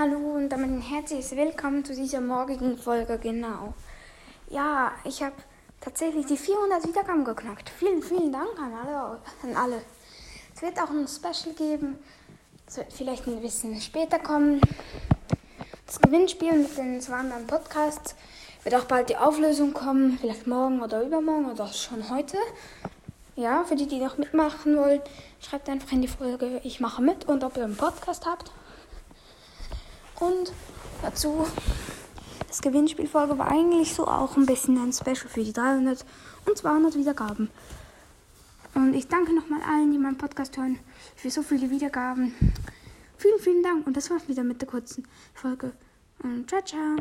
Hallo und damit ein herzliches Willkommen zu dieser morgigen Folge, genau. Ja, ich habe tatsächlich die 400 Wiedergaben geknackt. Vielen, vielen Dank an alle, an alle. Es wird auch ein Special geben. Es wird vielleicht ein bisschen später kommen. Das Gewinnspiel mit den zwei anderen Podcasts wird auch bald die Auflösung kommen. Vielleicht morgen oder übermorgen oder schon heute. Ja, für die, die noch mitmachen wollen, schreibt einfach in die Folge, ich mache mit und ob ihr einen Podcast habt. Und dazu, das Gewinnspielfolge war eigentlich so auch ein bisschen ein Special für die 300 und 200 Wiedergaben. Und ich danke nochmal allen, die meinen Podcast hören, für so viele Wiedergaben. Vielen, vielen Dank. Und das war's wieder mit der kurzen Folge. Und ciao, ciao.